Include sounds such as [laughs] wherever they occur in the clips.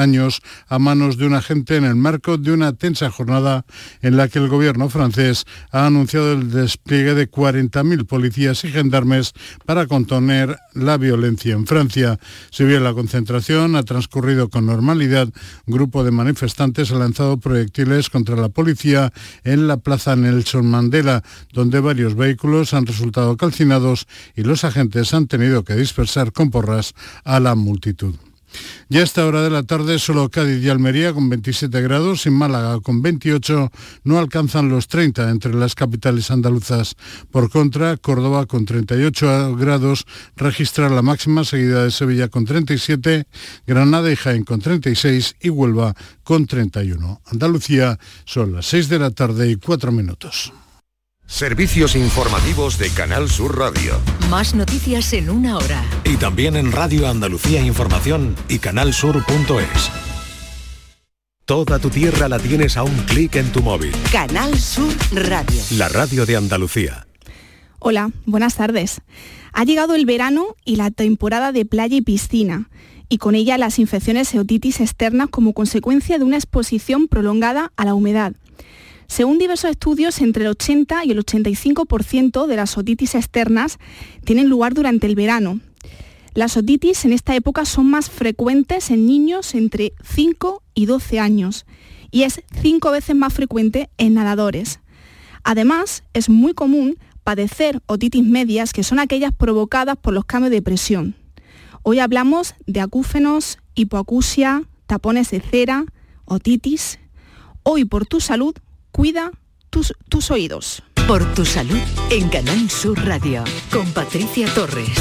años a manos de un agente en el marco de una tensa jornada en la que el gobierno francés ha anunciado el despliegue de 40.000 policías y gendarmes para contener la violencia en Francia. Si bien la concentración ha transcurrido con normalidad, grupo de manifestantes ha lanzado proyectiles contra la policía en la plaza Nelson Mandela, donde varios vehículos han resultado calcinados y los agentes han tenido que dispersar con porras a la multitud. Ya a esta hora de la tarde solo Cádiz y Almería con 27 grados y Málaga con 28 no alcanzan los 30 entre las capitales andaluzas. Por contra, Córdoba con 38 grados registra la máxima seguida de Sevilla con 37, Granada y Jaén con 36 y Huelva con 31. Andalucía son las 6 de la tarde y 4 minutos. Servicios informativos de Canal Sur Radio. Más noticias en una hora. Y también en Radio Andalucía Información y canalsur.es. Toda tu tierra la tienes a un clic en tu móvil. Canal Sur Radio. La radio de Andalucía. Hola, buenas tardes. Ha llegado el verano y la temporada de playa y piscina y con ella las infecciones e otitis externas como consecuencia de una exposición prolongada a la humedad. Según diversos estudios, entre el 80 y el 85% de las otitis externas tienen lugar durante el verano. Las otitis en esta época son más frecuentes en niños entre 5 y 12 años y es cinco veces más frecuente en nadadores. Además, es muy común padecer otitis medias, que son aquellas provocadas por los cambios de presión. Hoy hablamos de acúfenos, hipoacusia, tapones de cera, otitis. Hoy por tu salud Cuida tus, tus oídos. Por tu salud en Canal Sur Radio con Patricia Torres.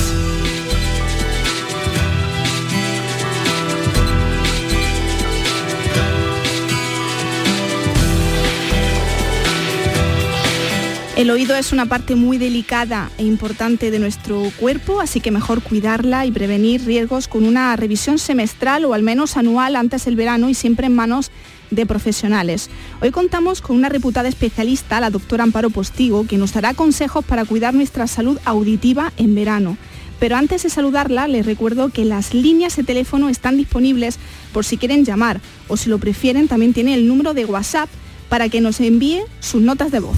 El oído es una parte muy delicada e importante de nuestro cuerpo, así que mejor cuidarla y prevenir riesgos con una revisión semestral o al menos anual antes del verano y siempre en manos de profesionales. Hoy contamos con una reputada especialista, la doctora Amparo Postigo, que nos dará consejos para cuidar nuestra salud auditiva en verano. Pero antes de saludarla, les recuerdo que las líneas de teléfono están disponibles por si quieren llamar o si lo prefieren también tiene el número de WhatsApp para que nos envíe sus notas de voz.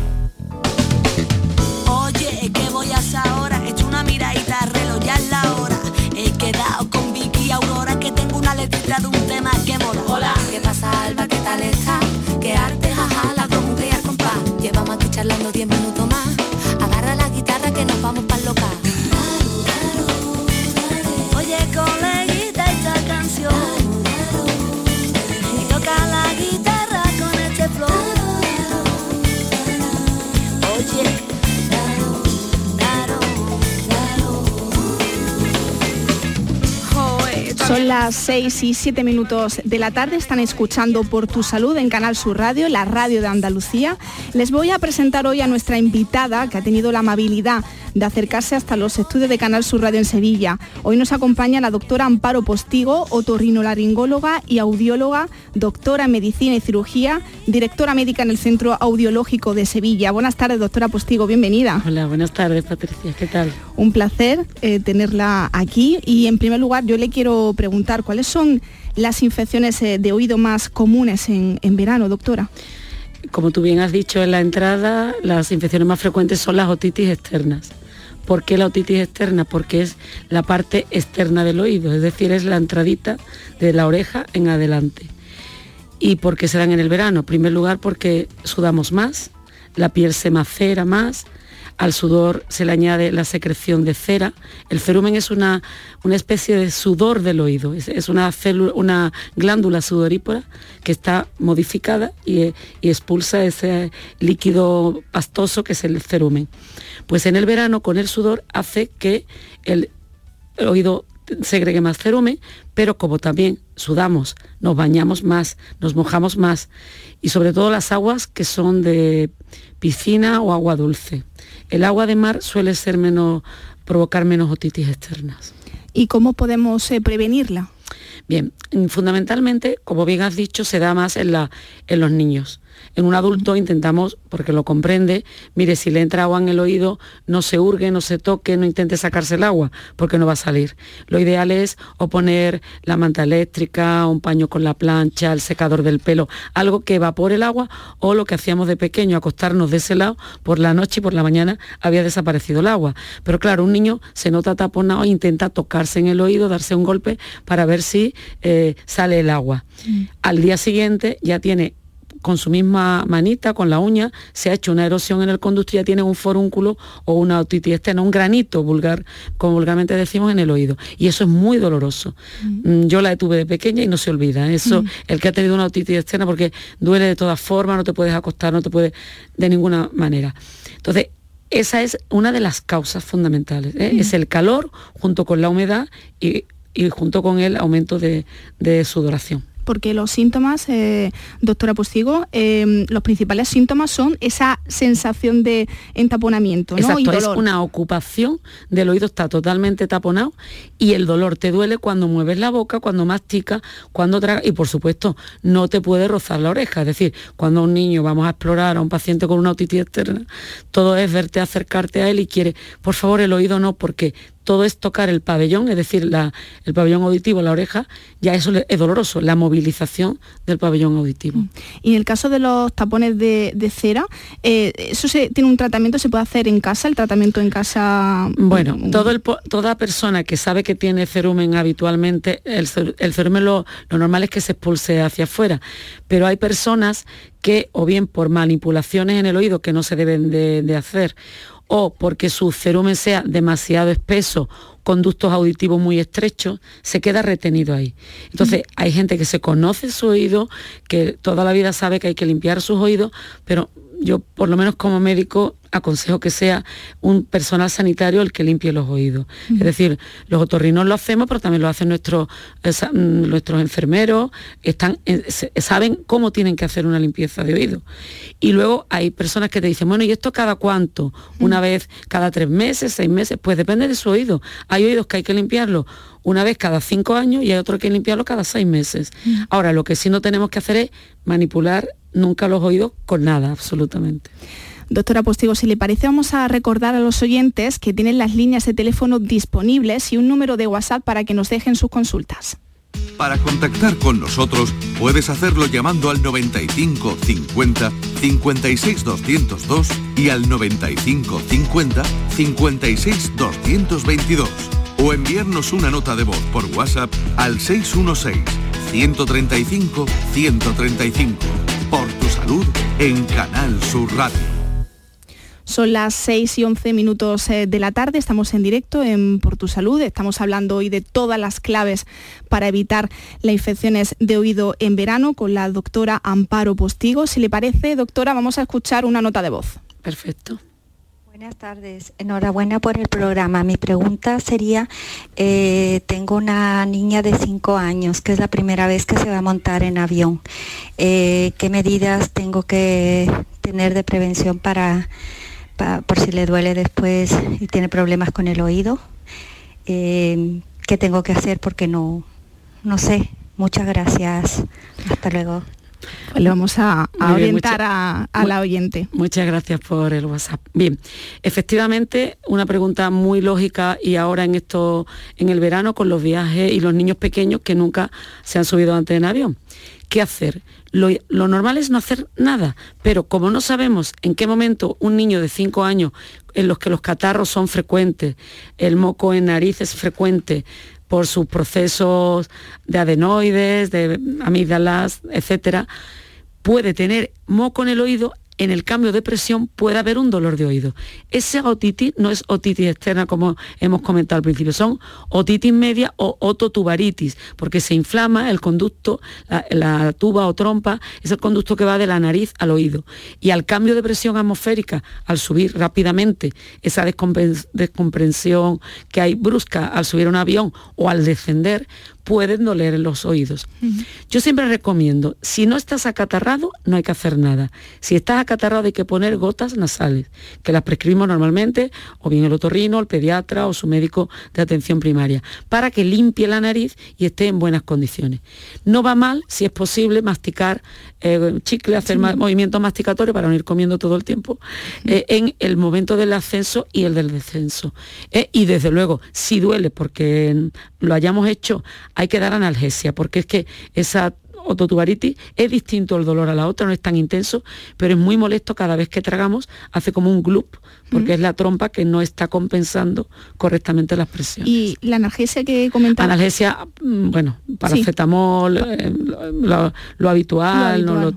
Son las 6 y 7 minutos de la tarde, están escuchando por tu salud en Canal Sur Radio, la radio de Andalucía. Les voy a presentar hoy a nuestra invitada que ha tenido la amabilidad de acercarse hasta los estudios de Canal Sur Radio en Sevilla. Hoy nos acompaña la doctora Amparo Postigo, otorrinolaringóloga y audióloga, doctora en medicina y cirugía, directora médica en el Centro Audiológico de Sevilla. Buenas tardes, doctora Postigo, bienvenida. Hola, buenas tardes, Patricia, ¿qué tal? Un placer eh, tenerla aquí y en primer lugar yo le quiero preguntar cuáles son las infecciones eh, de oído más comunes en, en verano, doctora. Como tú bien has dicho en la entrada, las infecciones más frecuentes son las otitis externas. ¿Por qué la otitis externa? Porque es la parte externa del oído, es decir, es la entradita de la oreja en adelante. ¿Y por qué se dan en el verano? En primer lugar porque sudamos más, la piel se macera más, al sudor se le añade la secreción de cera. El ferumen es una, una especie de sudor del oído, es, una, célula, una glándula sudorípora que está modificada y, y expulsa ese líquido pastoso que es el ferumen. Pues en el verano con el sudor hace que el oído segregue más cerumen, pero como también sudamos, nos bañamos más, nos mojamos más y sobre todo las aguas que son de piscina o agua dulce. El agua de mar suele ser menos, provocar menos otitis externas. ¿Y cómo podemos eh, prevenirla? Bien, fundamentalmente, como bien has dicho, se da más en, la, en los niños. En un adulto intentamos, porque lo comprende, mire, si le entra agua en el oído, no se hurgue, no se toque, no intente sacarse el agua, porque no va a salir. Lo ideal es o poner la manta eléctrica, un paño con la plancha, el secador del pelo, algo que evapore el agua, o lo que hacíamos de pequeño, acostarnos de ese lado, por la noche y por la mañana había desaparecido el agua. Pero claro, un niño se nota taponado e intenta tocarse en el oído, darse un golpe para ver si eh, sale el agua. Mm. Al día siguiente ya tiene con su misma manita, con la uña, se ha hecho una erosión en el conducto y ya tiene un forúnculo o una otitis externa, un granito vulgar, como vulgarmente decimos, en el oído. Y eso es muy doloroso. Mm. Yo la tuve de pequeña y no se olvida. Eso, mm. el que ha tenido una otitis externa, porque duele de todas formas, no te puedes acostar, no te puedes de ninguna manera. Entonces, esa es una de las causas fundamentales. ¿eh? Mm. Es el calor junto con la humedad y, junto con el aumento de sudoración porque los síntomas, eh, doctora Postigo, eh, los principales síntomas son esa sensación de entaponamiento. ¿no? Exacto, es una ocupación del oído, está totalmente taponado y el dolor te duele cuando mueves la boca, cuando mastica, cuando tragas y por supuesto no te puede rozar la oreja. Es decir, cuando un niño vamos a explorar a un paciente con una otitis externa, todo es verte acercarte a él y quiere, por favor, el oído no, porque todo es tocar el pabellón, es decir, el pabellón auditivo, la oreja, ya eso es doloroso, la movilización del pabellón auditivo. Mm. Y en el caso de los tapones de, cera, eh, ¿eso se, tiene un tratamiento, se puede hacer en casa, el tratamiento en casa? Bueno, mm. toda persona que sabe que tiene cerumen habitualmente, el, cerumen lo, normal es que se expulse hacia afuera, pero hay personas que o bien por manipulaciones en el oído que no se deben de hacer, o porque su cerumen sea demasiado espeso, conductos auditivos muy estrechos, se queda retenido ahí. Entonces, hay gente que se conoce su oído, que toda la vida sabe que hay que limpiar sus oídos, pero yo por lo menos como médico aconsejo que sea un personal sanitario el que limpie los oídos. Es decir, los otorrinos lo hacemos, pero también lo hacen nuestros, mm, nuestros enfermeros, están, eh, saben cómo tienen que hacer una limpieza de oído. Y luego hay personas que te dicen, bueno, ¿y esto cada cuánto? Una vez cada tres meses, seis meses, pues depende de su oído. Hay oídos que hay que limpiarlo una vez cada cinco años y hay que hay que limpiarlo cada seis meses. Ahora, lo que sí no tenemos que hacer es manipular nunca los oídos con nada, absolutamente. Doctora Postigo, si le parece, vamos a recordar a los oyentes que tienen las líneas de teléfono disponibles y un número de WhatsApp para que nos dejen sus consultas. Para contactar con nosotros puedes hacerlo llamando al 95 50 56 202 y al 95 50 56 222 o enviarnos una nota de voz por WhatsApp al 616 135 135 por tu salud en Canal Sur Radio. Son las 6 y 11 minutos eh, de la tarde, estamos en directo en Por tu Salud, estamos hablando hoy de todas las claves para evitar las infecciones de oído en verano con la doctora Amparo Postigo. Si le parece, doctora, vamos a escuchar una nota de voz. Perfecto. Buenas tardes, enhorabuena por el programa. Mi pregunta sería, eh, tengo una niña de 5 años que es la primera vez que se va a montar en avión. Eh, ¿Qué medidas tengo que tener de prevención para por si le duele después y tiene problemas con el oído. Eh, ¿Qué tengo que hacer? Porque no, no sé. Muchas gracias. Hasta luego. Pues le vamos a, orientar a, la oyente. Muchas gracias por el WhatsApp. Bien, efectivamente, una pregunta muy lógica y ahora en esto, en el verano, con los viajes y los niños pequeños que nunca se han subido antes en avión. ¿Qué hacer? Lo, normal es no hacer nada, pero como no sabemos en qué momento un niño de 5 años en los que los catarros son frecuentes, el moco en nariz es frecuente por sus procesos de adenoides, de amígdalas, etcétera, puede tener moco en el oído en el cambio de presión puede haber un dolor de oído. Esa otitis no es otitis externa como hemos comentado al principio, son otitis media o ototubaritis, porque se inflama el conducto, la, tuba o trompa, es el conducto que va de la nariz al oído. Y al cambio de presión atmosférica, al subir rápidamente esa descomprensión que hay brusca al subir un avión o al descender, pueden doler en los oídos. Yo siempre recomiendo, si no estás acatarrado, no hay que hacer nada. Si estás acatarrado hay que poner gotas nasales, que las prescribimos normalmente, o bien el otorrino, el pediatra o su médico de atención primaria, para que limpie la nariz y esté en buenas condiciones. No va mal, si es posible, masticar eh, chicle, hacer movimientos masticatorios para no ir comiendo todo el tiempo, eh, en el momento del ascenso y el del descenso. Eh, y desde luego, si duele porque lo hayamos hecho, hay que dar analgesia, porque es que esa ototubaritis es distinto el dolor a la otra, no es tan intenso, pero es muy molesto cada vez que tragamos, hace como un gloop, porque es la trompa que no está compensando correctamente las presiones. ¿Y la analgesia que comentaba? Analgesia, mm, bueno, paracetamol, eh, lo, habitual, no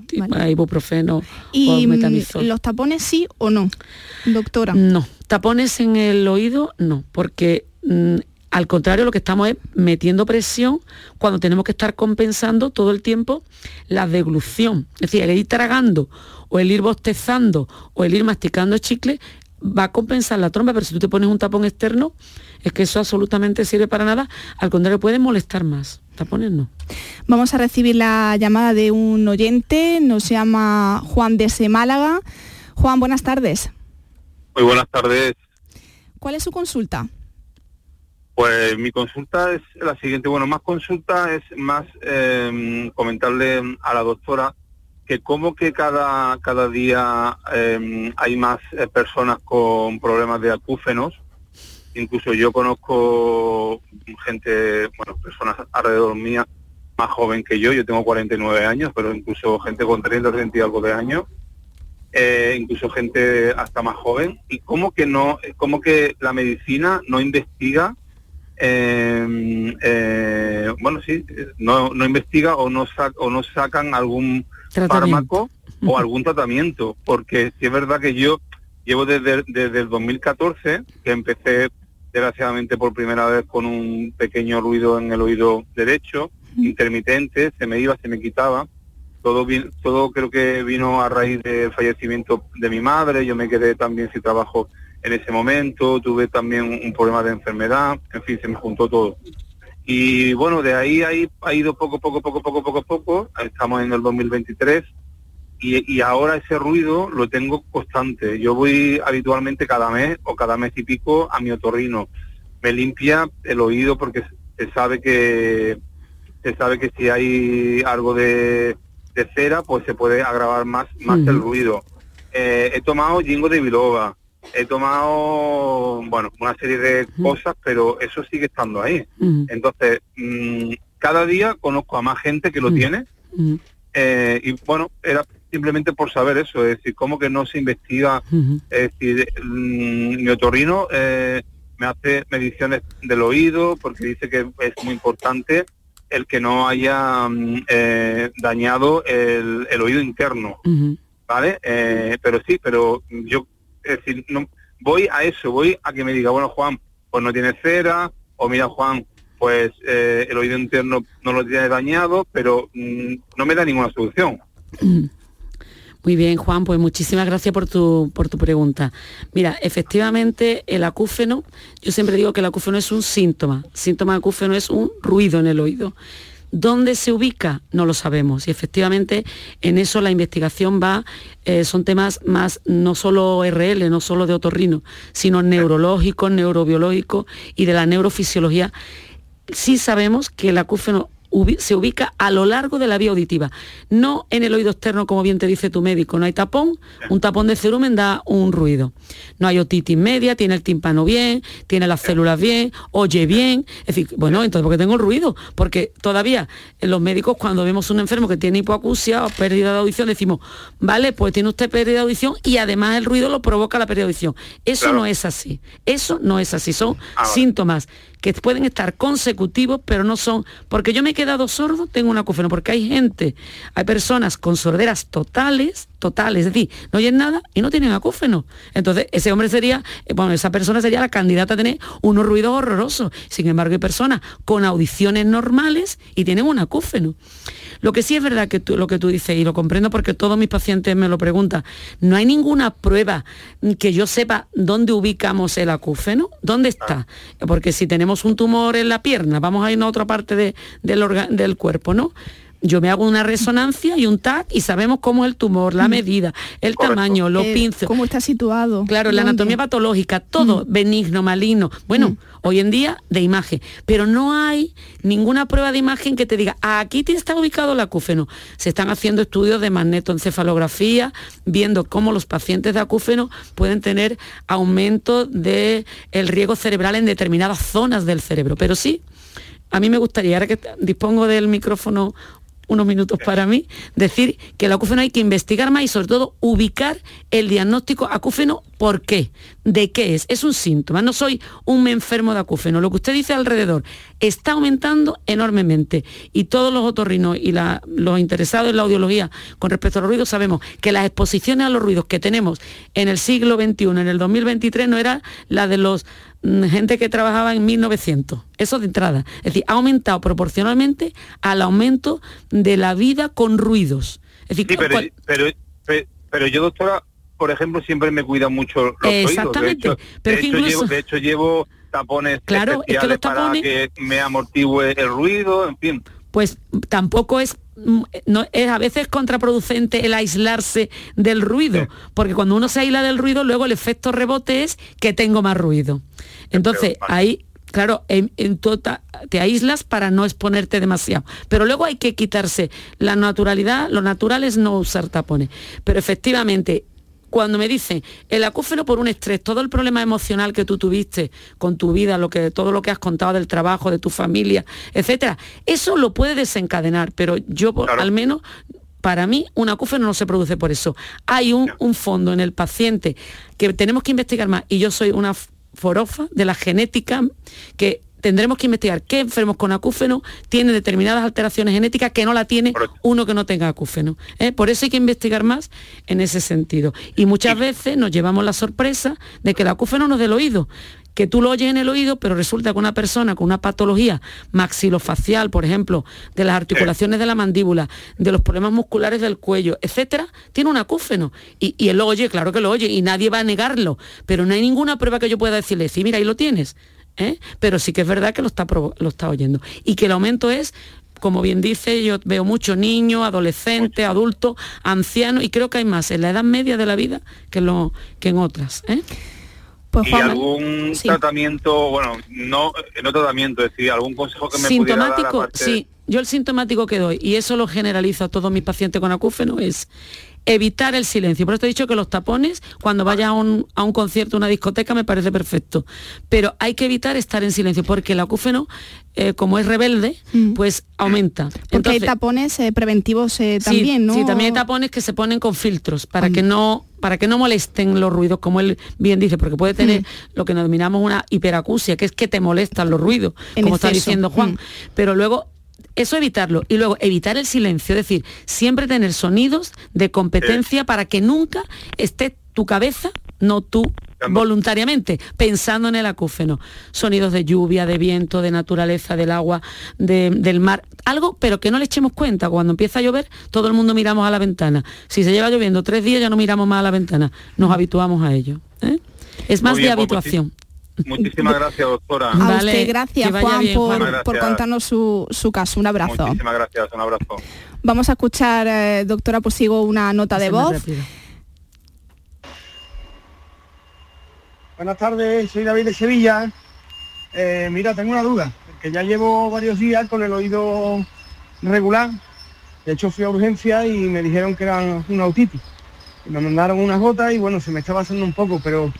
ibuprofeno ¿Y mm, los tapones sí o no, doctora? No, tapones en el oído no, porque mm, al contrario, lo que estamos es metiendo presión cuando tenemos que estar compensando todo el tiempo la deglución. Es decir, el ir tragando o el ir bostezando o el ir masticando chicle va a compensar la trompa, pero si tú te pones un tapón externo, es que eso absolutamente sirve para nada, al contrario, puede molestar más. Tapones no. Vamos a recibir la llamada de un oyente, nos llama Juan de Málaga. Juan, buenas tardes. Muy buenas tardes. ¿Cuál es su consulta? Pues mi consulta es la siguiente. Bueno, más consulta es más em, comentarle a la doctora que como que cada, cada día em, hay más eh, personas con problemas de acúfenos. Incluso yo conozco gente, bueno, personas alrededor mía más joven que yo. Yo tengo 49 años, pero incluso gente con 30, 30 y algo de años. Eh, incluso gente hasta más joven. Y como que no, como que la medicina no investiga Em, eh, bueno, sí, no, no investiga o no, o no sacan algún fármaco o [laughs] algún tratamiento, porque si es verdad que yo llevo desde, desde el 2014, que empecé desgraciadamente por primera vez con un pequeño ruido en el oído derecho, intermitente, se me iba, se me quitaba. Todo, todo creo que vino a raíz del fallecimiento de mi madre, yo me quedé también sin trabajo en ese momento, tuve también un problema de enfermedad, en fin, se me juntó todo. Y bueno, de ahí, ahí ha ido poco, poco, poco, poco, poco, poco, estamos en el 2023 y, y ahora ese ruido lo tengo constante. Yo voy habitualmente cada mes o cada mes y pico a mi otorrino. Me limpia el oído porque se sabe que se sabe que si hay algo de, cera, pues se puede agravar más, más el ruido. Eh, he tomado jingo de biloba, he tomado, bueno, una serie de cosas, pero eso sigue estando ahí. Entonces, mm, cada día conozco a más gente que lo tiene eh, y bueno, era simplemente por saber eso, es decir, cómo que no se investiga, es decir, mm, mi otorrino eh, me hace mediciones del oído porque dice que es muy importante el que no haya mm, eh, dañado el, oído interno. ¿Vale? pero sí, pero yo es decir, no, voy a eso, voy a que me diga, bueno, Juan, pues no tiene cera, o mira, Juan, pues eh, el oído interno no lo tiene dañado, pero mm, no me da ninguna solución. [clears throat] Muy bien, Juan, pues muchísimas gracias por tu, por tu pregunta. Mira, efectivamente el acúfeno, yo siempre digo que el acúfeno es un síntoma. Síntoma de acúfeno es un ruido en el oído. ¿Dónde se ubica? No lo sabemos. Y efectivamente en eso la investigación va, eh, son temas más no solo RL, no solo de otorrino, sino neurológicos, neurobiológicos y de la neurofisiología. Sí sabemos que el acúfeno se ubica a lo largo de la vía auditiva, no en el oído externo, como bien te dice tu médico. No hay tapón, un tapón de cerumen da un ruido. No hay otitis media, tiene el tímpano bien, tiene las células bien, oye bien. Es decir, bueno, entonces, ¿por qué tengo el ruido? Porque todavía los médicos, cuando vemos un enfermo que tiene hipoacusia o pérdida de audición, decimos, vale, pues tiene usted pérdida de audición y además el ruido lo provoca la pérdida de audición. Eso no es así. Eso no es así. Son ah, síntomas que pueden estar consecutivos, pero no son, porque yo me he quedado sordo, tengo un acúfeno, porque hay gente, hay personas con sorderas totales, es decir, no oyen nada y no tienen acúfeno. Entonces, ese hombre sería, eh, bueno, esa persona sería la candidata a tener unos ruidos horrorosos. Sin embargo, hay personas con audiciones normales y tienen un acúfeno. Lo que sí es verdad que tú, lo que tú dices, y lo comprendo porque todos mis pacientes me lo preguntan, no hay ninguna prueba que yo sepa dónde ubicamos el acúfeno, dónde está. Porque si tenemos un tumor en la pierna, vamos a ir a otra parte del, del cuerpo, ¿no? Yo me hago una resonancia y un TAC y sabemos cómo es el tumor, la mm. medida, el tamaño, los eh, Cómo está situado. Claro, la anatomía patológica, todo mm. benigno, maligno. Bueno, mm. hoy en día de imagen, pero no hay ninguna prueba de imagen que te diga, aquí te está ubicado el acúfeno. Se están haciendo estudios de magnetoencefalografía, viendo cómo los pacientes de acúfeno pueden tener aumento del el riego cerebral en determinadas zonas del cerebro. Pero sí, a mí me gustaría, ahora que dispongo del micrófono unos minutos para mí, decir que el acúfeno hay que investigar más y sobre todo ubicar el diagnóstico acúfeno, ¿por qué? ¿De qué es? Es un síntoma, no soy un enfermo de acúfeno. Lo que usted dice alrededor está aumentando enormemente y todos los otorrinos y los interesados en la audiología con respecto a los ruidos sabemos que las exposiciones a los ruidos que tenemos en el siglo XXI, en el 2023, no era la de los gente que trabajaba en 1900. Eso de entrada. Es decir, ha aumentado proporcionalmente al aumento de la vida con ruidos. Es decir, pero, pero, yo, doctora, por ejemplo, siempre me cuida mucho los Exactamente. Oídos. De hecho, pero llevo, de hecho, llevo tapones claro, es que los tapones... para que me amortigue el ruido, en fin. Pues tampoco es mm, no, es a veces contraproducente el aislarse del ruido, porque cuando uno se aísla del ruido, luego el efecto rebote es que tengo más ruido. Entonces, ahí, claro, en, tota, te aíslas para no exponerte demasiado. Pero luego hay que quitarse la naturalidad, lo natural es no usar tapones. Pero efectivamente, cuando me dicen el acúfeno por un estrés, todo el problema emocional que tú tuviste con tu vida, lo que, todo lo que has contado del trabajo, de tu familia, etcétera, eso lo puede desencadenar, pero yo al menos para mí un acúfeno no se produce por eso. Hay un, un, fondo en el paciente que tenemos que investigar más y yo soy una forofa de la genética que tendremos que investigar qué enfermos con acúfeno tienen determinadas alteraciones genéticas que no la tiene uno que no tenga acúfeno. ¿eh? Por eso hay que investigar más en ese sentido. Y muchas veces nos llevamos la sorpresa de que el acúfeno no es del oído que tú lo oyes en el oído, pero resulta que una persona con una patología maxilofacial, por ejemplo, de las articulaciones de la mandíbula, de los problemas musculares del cuello, etcétera, tiene un acúfeno. Y, él lo oye, claro que lo oye, y nadie va a negarlo, pero no hay ninguna prueba que yo pueda decirle, sí, mira, ahí lo tienes. ¿Eh? Pero sí que es verdad que lo está, lo está oyendo. Y que el aumento es como bien dice, yo veo muchos niños, adolescentes, adultos, ancianos, y creo que hay más en la edad media de la vida que, lo, que en otras. ¿eh? Pues, y algún tratamiento, bueno, no, no tratamiento, es decir, algún consejo que me Sintomático, pudiera dar sí. Yo el sintomático que doy, y eso lo generalizo a todos mis pacientes con acúfeno, es evitar el silencio. Por eso he dicho que los tapones, cuando vaya a un, a un concierto, una discoteca, me parece perfecto. Pero hay que evitar estar en silencio, porque el acúfeno, eh, como es rebelde, mm. pues aumenta. Porque hay tapones eh, preventivos eh, también, ¿no? Sí, también hay tapones que se ponen con filtros para que no para que no molesten los ruidos, como él bien dice, porque puede tener mm. lo que nos denominamos una hiperacusia, que es que te molestan los ruidos, como está diciendo Juan. Mm. Pero luego eso evitarlo. Y luego evitar el silencio, es decir, siempre tener sonidos de competencia para que nunca esté tu cabeza, no tú voluntariamente, pensando en el acúfeno. Sonidos de lluvia, de viento, de naturaleza, del agua, del mar. Algo, pero que no le echemos cuenta. Cuando empieza a llover, todo el mundo miramos a la ventana. Si se lleva lloviendo tres días, ya no miramos más a la ventana. Nos habituamos a ello. ¿eh? Es más de pues habituación. Muchísimas gracias, doctora. A usted, gracias, Juan, por, contarnos su, caso. Un abrazo. Muchísimas gracias, un abrazo. Vamos a escuchar, eh, doctora, pues sigo una nota de voz. Buenas tardes, soy David de Sevilla. Eh, mira, tengo una duda, que ya llevo varios días con el oído regular. De hecho, fui a urgencia y me dijeron que era una autitis. me mandaron unas gotas y bueno, se me estaba haciendo un poco, pero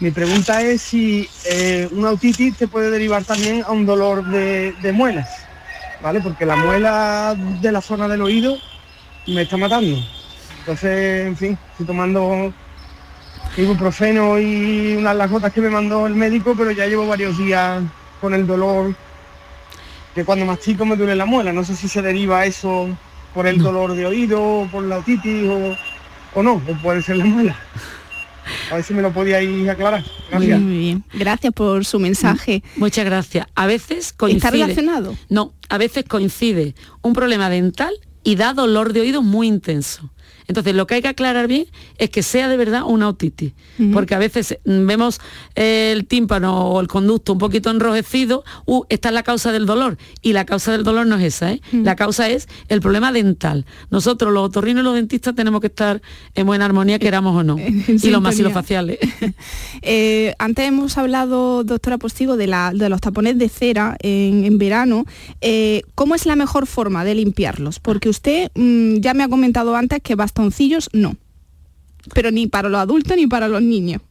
mi pregunta es si eh, una autitis te puede derivar también a un dolor de, muelas, ¿vale? Porque la muela de la zona del oído me está matando. Entonces, en fin, estoy tomando ibuprofeno y unas las gotas que me mandó el médico, pero ya llevo varios días con el dolor que cuando mastico me duele la muela. No sé si se deriva eso por el dolor de oído, por la otitis o o no, o puede ser la mala. A ver si me lo podíais aclarar. Gracias. Muy bien. Gracias por su mensaje. Muchas gracias. A veces coincide. ¿Está relacionado? No, a veces coincide un problema dental y da dolor de oído muy intenso. Entonces, lo que hay que aclarar bien es que sea de verdad una otitis, porque a veces vemos el tímpano o el conducto un poquito enrojecido, uh, esta es la causa del dolor, y la causa del dolor no es esa, ¿eh? la causa es el problema dental. Nosotros, los otorrinos y los dentistas, tenemos que estar en buena armonía, queramos o no, [laughs] y los masilofaciales. [laughs] eh, antes hemos hablado, doctora Postigo, de, la, de los tapones de cera en, verano. Eh, ¿Cómo es la mejor forma de limpiarlos? Porque usted mm, ya me ha comentado antes que va bastoncillos no. Pero ni para los adultos ni para los niños.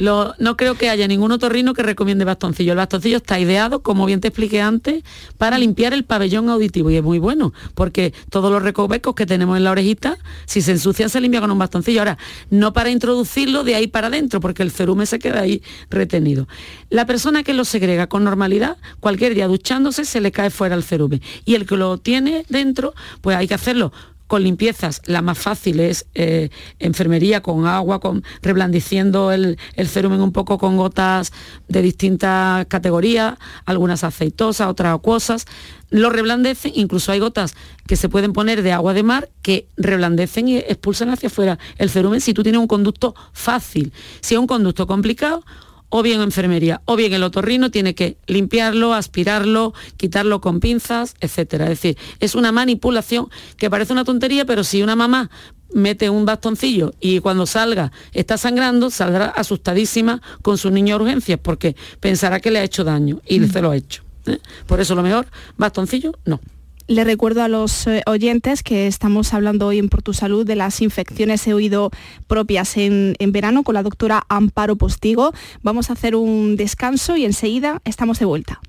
no creo que haya ningún otorrino que recomiende bastoncillo. El bastoncillo está ideado, como bien te expliqué antes, para limpiar el pabellón auditivo y es muy bueno, porque todos los recovecos que tenemos en la orejita, si se ensucian, se limpia con un bastoncillo. Ahora, no para introducirlo de ahí para adentro, porque el cerumen se queda ahí retenido. La persona que lo segrega con normalidad, cualquier día duchándose, se le cae fuera el cerumen. Y el que lo tiene dentro, pues hay que hacerlo con limpiezas, la más fácil es eh, enfermería con agua, con reblandeciendo el, el, cerumen un poco con gotas de distintas categorías, algunas aceitosas, otras acuosas. Lo reblandecen, incluso hay gotas que se pueden poner de agua de mar que reblandecen y expulsan hacia afuera el cerumen si tú tienes un conducto fácil. Si es un conducto complicado, o bien enfermería, o bien el otorrino tiene que limpiarlo, aspirarlo, quitarlo con pinzas, etcétera. Es decir, es una manipulación que parece una tontería, pero si una mamá mete un bastoncillo y cuando salga está sangrando, saldrá asustadísima con su niño a urgencias porque pensará que le ha hecho daño y mm. se lo ha hecho. ¿eh? Por eso lo mejor, bastoncillo, no. Le recuerdo a los eh, oyentes que estamos hablando hoy en Por tu Salud de las infecciones de oído propias en, en, verano con la doctora Amparo Postigo. Vamos a hacer un descanso y enseguida estamos de vuelta.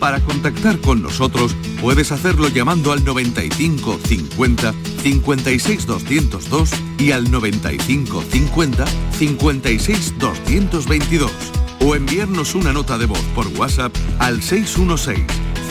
Para contactar con nosotros puedes hacerlo llamando al 95 50 56 202 y al 95 50 56 222 o enviarnos una nota de voz por WhatsApp al 616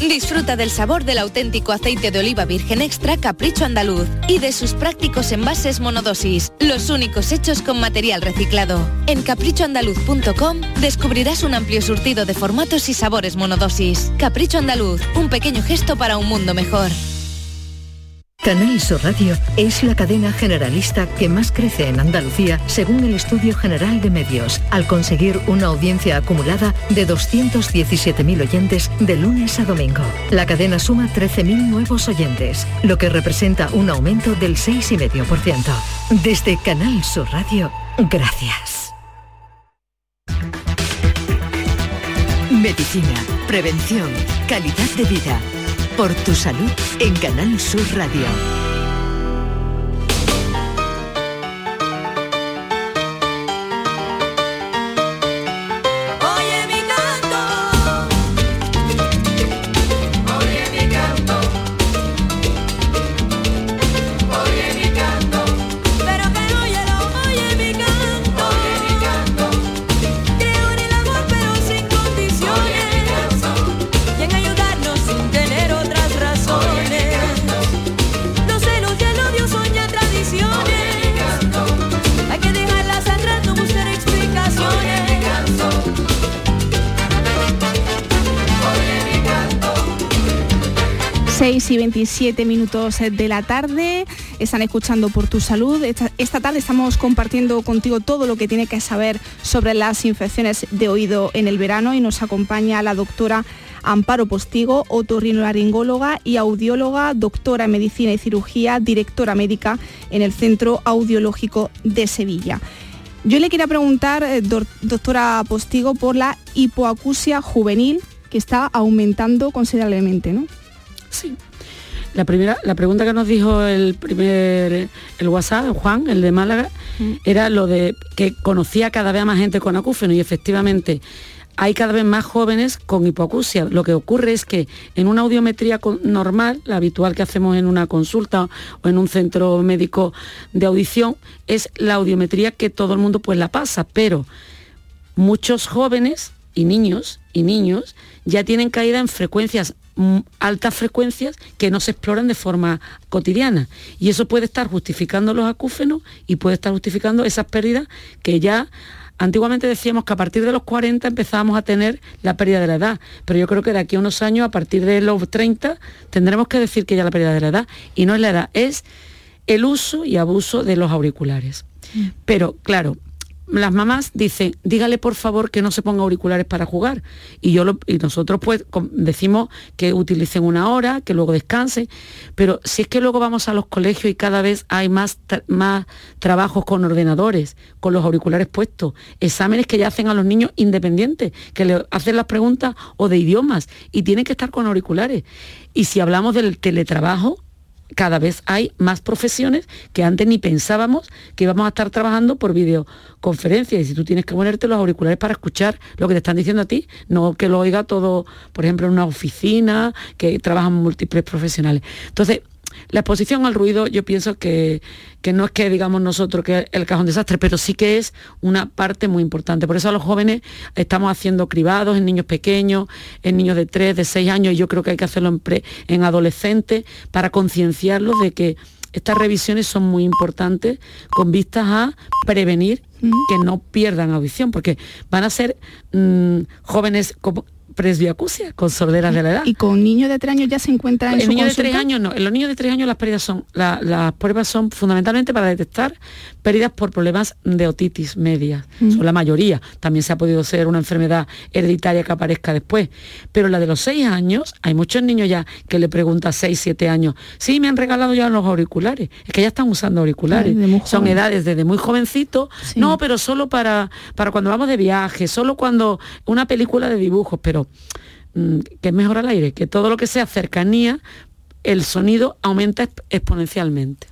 Disfruta del sabor del auténtico aceite de oliva virgen extra Capricho Andaluz y de sus prácticos envases monodosis, los únicos hechos con material reciclado. En caprichoandaluz.com descubrirás un amplio surtido de formatos y sabores monodosis. Capricho Andaluz, un pequeño gesto para un mundo mejor. Canal Sur Radio es la cadena generalista que más crece en Andalucía según el Estudio General de Medios, al conseguir una audiencia acumulada de 217.000 oyentes de lunes a domingo. La cadena suma 13.000 nuevos oyentes, lo que representa un aumento del 6,5%. Desde Canal Sur Radio, gracias. Medicina, prevención, calidad de vida. Por tu salud en Canal Sur Radio. Y 27 minutos de la tarde, están escuchando por tu salud. Esta, tarde estamos compartiendo contigo todo lo que tiene que saber sobre las infecciones de oído en el verano y nos acompaña la doctora Amparo Postigo, otorrinolaringóloga y audióloga, doctora en medicina y cirugía, directora médica en el Centro Audiológico de Sevilla. Yo le quería preguntar, eh, doctora Postigo, por la hipoacusia juvenil que está aumentando considerablemente, ¿no? Sí. La primera, la pregunta que nos dijo el primer, el WhatsApp, Juan, el de Málaga, mm. era lo de que conocía cada vez más gente con acúfeno y efectivamente hay cada vez más jóvenes con hipoacusia. Lo que ocurre es que en una audiometría normal, la habitual que hacemos en una consulta o en un centro médico de audición, es la audiometría que todo el mundo pues la pasa, pero muchos jóvenes y niños y niños ya tienen caída en frecuencias altas frecuencias que no se exploran de forma cotidiana. Y eso puede estar justificando los acúfenos y puede estar justificando esas pérdidas que ya antiguamente decíamos que a partir de los 40 empezábamos a tener la pérdida de la edad, pero yo creo que de aquí a unos años, a partir de los 30, tendremos que decir que ya la pérdida de la edad, y no es la edad, es el uso y abuso de los auriculares. Mm. Pero claro, las mamás dicen, dígale por favor que no se ponga auriculares para jugar. Y, yo y nosotros pues decimos que utilicen una hora, que luego descansen. Pero si es que luego vamos a los colegios y cada vez hay más, más trabajos con ordenadores, con los auriculares puestos, exámenes que ya hacen a los niños independientes, que le hacen las preguntas o de idiomas y tienen que estar con auriculares. Y si hablamos del teletrabajo, cada vez hay más profesiones que antes ni pensábamos que íbamos a estar trabajando por videoconferencia. Y si tú tienes que ponerte los auriculares para escuchar lo que te están diciendo a ti, no que lo oiga todo, por ejemplo, en una oficina, que trabajan múltiples profesionales. Entonces, la exposición al ruido yo pienso que, no es que digamos nosotros que el cajón desastre, pero sí que es una parte muy importante. Por eso a los jóvenes estamos haciendo cribados en niños pequeños, en niños de 3, de 6 años, y yo creo que hay que hacerlo en, en adolescentes para concienciarlos de que estas revisiones son muy importantes con vistas a prevenir que no pierdan audición, porque van a ser mm, jóvenes como presbiacusia, con sorderas de la edad. ¿Y con niños de tres años ya se encuentra en, en niños de tres años no. En los niños de tres años las pérdidas son, las pruebas son fundamentalmente para detectar pérdidas por problemas de otitis media. Mm. Son la mayoría. También se ha podido ser una enfermedad hereditaria que aparezca después. Pero la de los seis años, hay muchos niños ya que le preguntan seis, siete años, sí, me han regalado ya los auriculares. Es que ya están usando auriculares. son edades desde muy jovencito. No, pero solo para, para cuando vamos de viaje, solo cuando una película de dibujos, pero Mm, que es mejor al aire, que todo lo que sea cercanía, el sonido aumenta exponencialmente.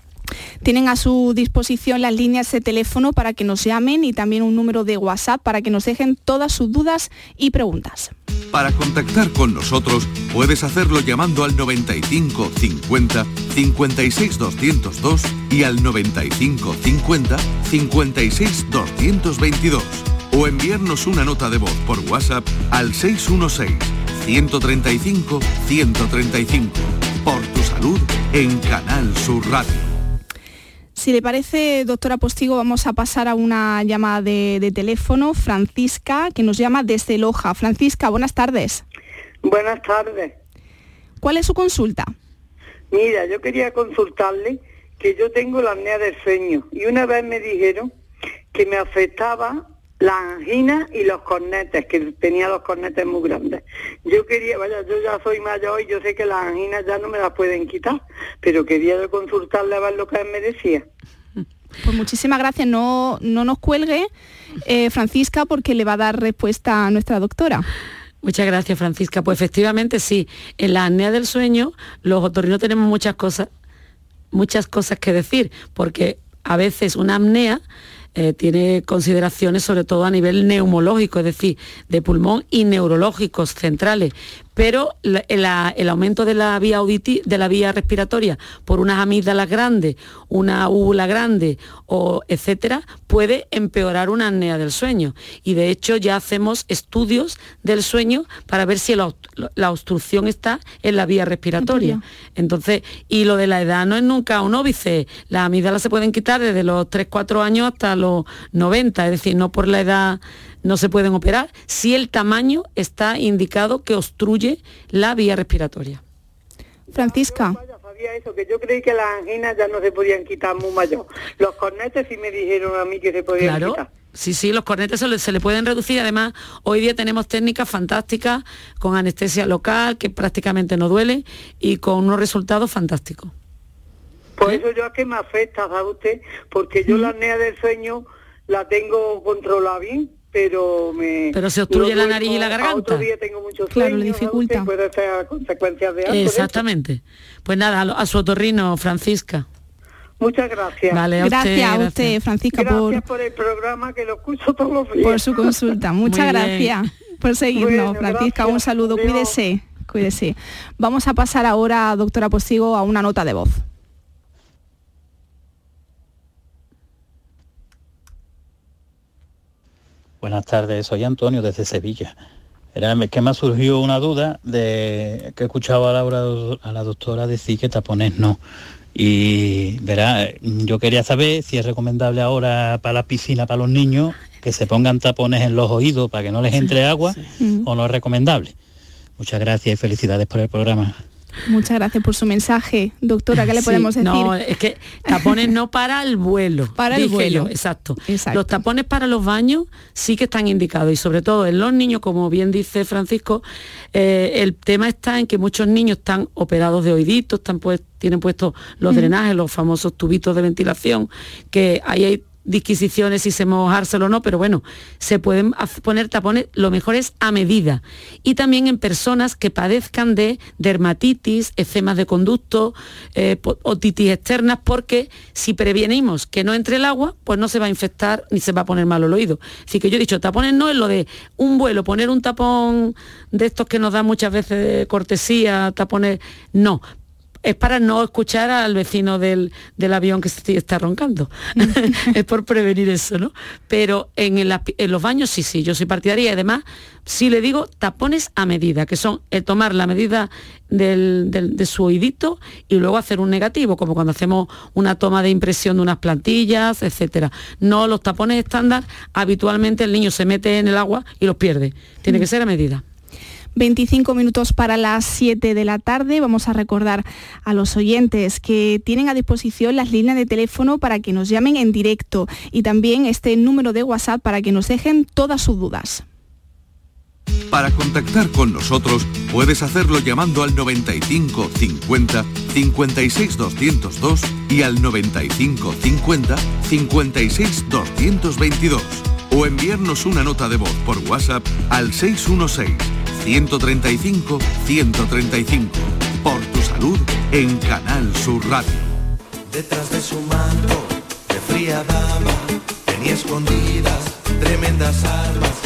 Tienen a su disposición las líneas de teléfono para que nos llamen y también un número de WhatsApp para que nos dejen todas sus dudas y preguntas. Para contactar con nosotros puedes hacerlo llamando al 95 50 56 202 y al 95 50 56 222 o enviarnos una nota de voz por WhatsApp al 616-135-135. Por tu salud en Canal Sur Radio. Si le parece, doctora Postigo, vamos a pasar a una llamada de, teléfono. Francisca, que nos llama desde Loja. Francisca, buenas tardes. Buenas tardes. ¿Cuál es su consulta? Mira, yo quería consultarle que yo tengo la apnea del sueño y una vez me dijeron que me afectaba la angina y los cornetes, que tenía los cornetes muy grandes. Yo quería, vaya, yo ya soy mayor y yo sé que las anginas ya no me las pueden quitar, pero quería yo consultarle a ver lo que él me decía. Pues muchísimas gracias, no, no nos cuelgue, eh, Francisca, porque le va a dar respuesta a nuestra doctora. Muchas gracias, Francisca. Pues efectivamente sí, en la apnea del sueño los otorrinos tenemos muchas cosas, muchas cosas que decir, porque a veces una apnea eh, tiene consideraciones sobre todo a nivel neumológico, es decir, de pulmón y neurológicos centrales pero el aumento de la vía de la vía respiratoria por unas amígdalas grandes, una úvula grande o etcétera, puede empeorar una apnea del sueño. Y de hecho ya hacemos estudios del sueño para ver si la, obstrucción está en la vía respiratoria. Entonces, y lo de la edad no es nunca un óbice. Las amígdalas se pueden quitar desde los 3-4 años hasta los 90, es decir, no por la edad no se pueden operar si el tamaño está indicado que obstruye la vía respiratoria. Francisca. Sabía eso, que yo creí que las anginas ya no se podían quitar muy mayor. Los cornetes sí me dijeron a mí que se podían Claro. quitar. Sí, sí, los cornetes se le, se le pueden reducir. Además, hoy día tenemos técnicas fantásticas con anestesia local, que prácticamente no duele, y con unos resultados fantásticos. Por eso yo a que me afecta, ¿sabe usted? Porque yo la apnea del sueño la tengo controlada bien, pero me... Pero se obstruye la nariz y la garganta. Otro día tengo mucho Claro, sueño, le ¿sabe dificulta. Puede ser consecuencias de algo. Exactamente. Pues nada, a, su otorrino, Francisca. Muchas gracias. Vale, a usted, Gracias a gracias. usted, Francisca, Gracias por, por el programa que lo escucho todos los días. por su consulta. [laughs] Muchas Muy bien. gracias por seguirnos, Bueno, Francisca. Un saludo, Adiós. cuídese, cuídese. Vamos a pasar ahora, doctora Postigo, a una nota de voz. Buenas tardes, soy Antonio desde Sevilla. Era que me ha surgido una duda de que he escuchado a, Laura, a la doctora decir que tapones no. Y verá, yo quería saber si es recomendable ahora para la piscina, para los niños, que se pongan tapones en los oídos para que no les entre agua o no es recomendable. Muchas gracias y felicidades por el programa. Muchas gracias por su mensaje. Doctora, ¿qué le Sí, podemos decir? No, es que tapones no para el vuelo. [laughs] Para el vuelo. yo, exacto. Exacto. Los tapones para los baños sí que están indicados y sobre todo en los niños, como bien dice Francisco, eh, el tema está en que muchos niños están operados de oíditos, están pues, tienen puestos los Mm. drenajes, los famosos tubitos de ventilación, que ahí hay disquisiciones si se mojárselo o no, pero bueno, se pueden poner tapones, lo mejor es a medida. Y también en personas que padezcan de dermatitis, eczemas de conducto, eh, otitis externas, porque si prevenimos que no entre el agua, pues no se va a infectar ni se va a poner mal el oído. Así que yo he dicho, tapones no es lo de un vuelo, poner un tapón de estos que nos dan muchas veces cortesía, tapones, no es para no escuchar al vecino del, del avión que se está roncando. [laughs] [laughs] es por prevenir eso, ¿no? Pero en, el en los baños sí, sí, yo soy partidaria y además sí le digo tapones a medida, que son el tomar la medida del- del- de su oídito y luego hacer un negativo, como cuando hacemos una toma de impresión de unas plantillas, etcétera. No los tapones estándar, habitualmente el niño se mete en el agua y los pierde. Tiene que ser a medida. 25 minutos para las 7 de la tarde. Vamos a recordar a los oyentes que tienen a disposición las líneas de teléfono para que nos llamen en directo y también este número de WhatsApp para que nos dejen todas sus dudas. Para contactar con nosotros puedes hacerlo llamando al 95 50 56 202 y al 95 50 56 222 o enviarnos una nota de voz por WhatsApp al 616 135 135 por tu salud en Canal Sur Radio. Detrás de su manto, de fría dama, tenía escondidas tremendas armas